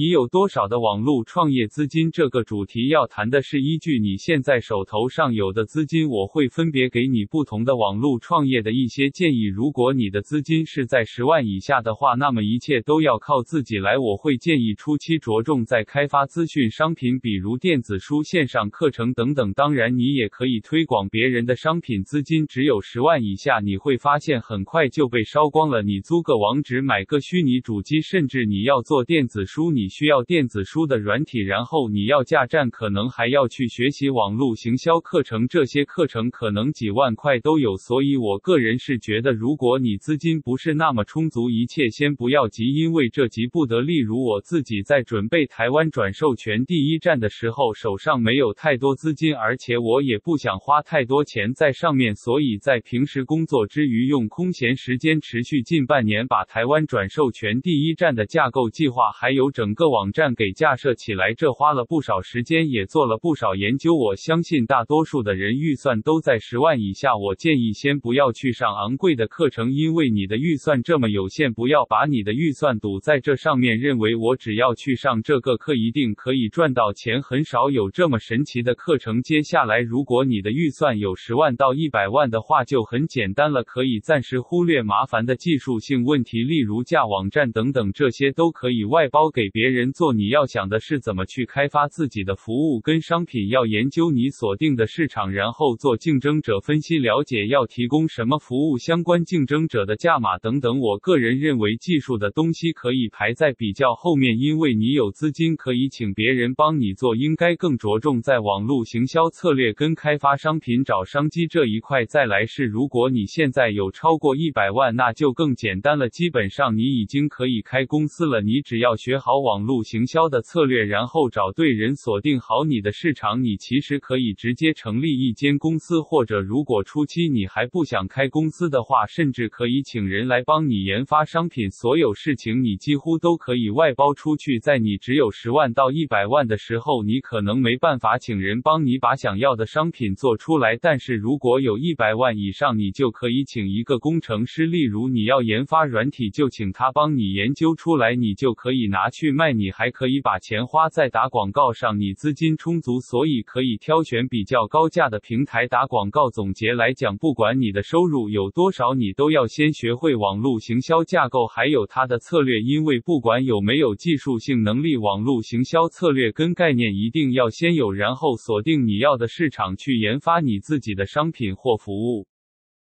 你有多少的网络创业资金？这个主题要谈的是依据你现在手头上有的资金，我会分别给你不同的网络创业的一些建议。如果你的资金是在十万以下的话，那么一切都要靠自己来。我会建议初期着重在开发资讯商品，比如电子书、线上课程等等。当然，你也可以推广别人的商品。资金只有十万以下，你会发现很快就被烧光了。你租个网址，买个虚拟主机，甚至你要做电子书，你。需要电子书的软体，然后你要架站，可能还要去学习网络行销课程，这些课程可能几万块都有。所以我个人是觉得，如果你资金不是那么充足，一切先不要急，因为这急不得。例如我自己在准备台湾转授权第一站的时候，手上没有太多资金，而且我也不想花太多钱在上面，所以在平时工作之余，用空闲时间持续近半年，把台湾转授权第一站的架构计划还有整。个网站给架设起来，这花了不少时间，也做了不少研究。我相信大多数的人预算都在十万以下。我建议先不要去上昂贵的课程，因为你的预算这么有限，不要把你的预算赌在这上面，认为我只要去上这个课一定可以赚到钱。很少有这么神奇的课程。接下来，如果你的预算有十万到一百万的话，就很简单了，可以暂时忽略麻烦的技术性问题，例如架网站等等，这些都可以外包给别别。人做，你要想的是怎么去开发自己的服务跟商品，要研究你锁定的市场，然后做竞争者分析，了解要提供什么服务，相关竞争者的价码等等。我个人认为，技术的东西可以排在比较后面，因为你有资金可以请别人帮你做，应该更着重在网络行销策略跟开发商品找商机这一块。再来是，如果你现在有超过一百万，那就更简单了，基本上你已经可以开公司了，你只要学好网。网络行销的策略，然后找对人，锁定好你的市场，你其实可以直接成立一间公司，或者如果初期你还不想开公司的话，甚至可以请人来帮你研发商品，所有事情你几乎都可以外包出去。在你只有十万到一百万的时候，你可能没办法请人帮你把想要的商品做出来，但是如果有一百万以上，你就可以请一个工程师，例如你要研发软体，就请他帮你研究出来，你就可以拿去卖。你还可以把钱花在打广告上，你资金充足，所以可以挑选比较高价的平台打广告。总结来讲，不管你的收入有多少，你都要先学会网络行销架构，还有它的策略。因为不管有没有技术性能力，网络行销策略跟概念一定要先有，然后锁定你要的市场，去研发你自己的商品或服务。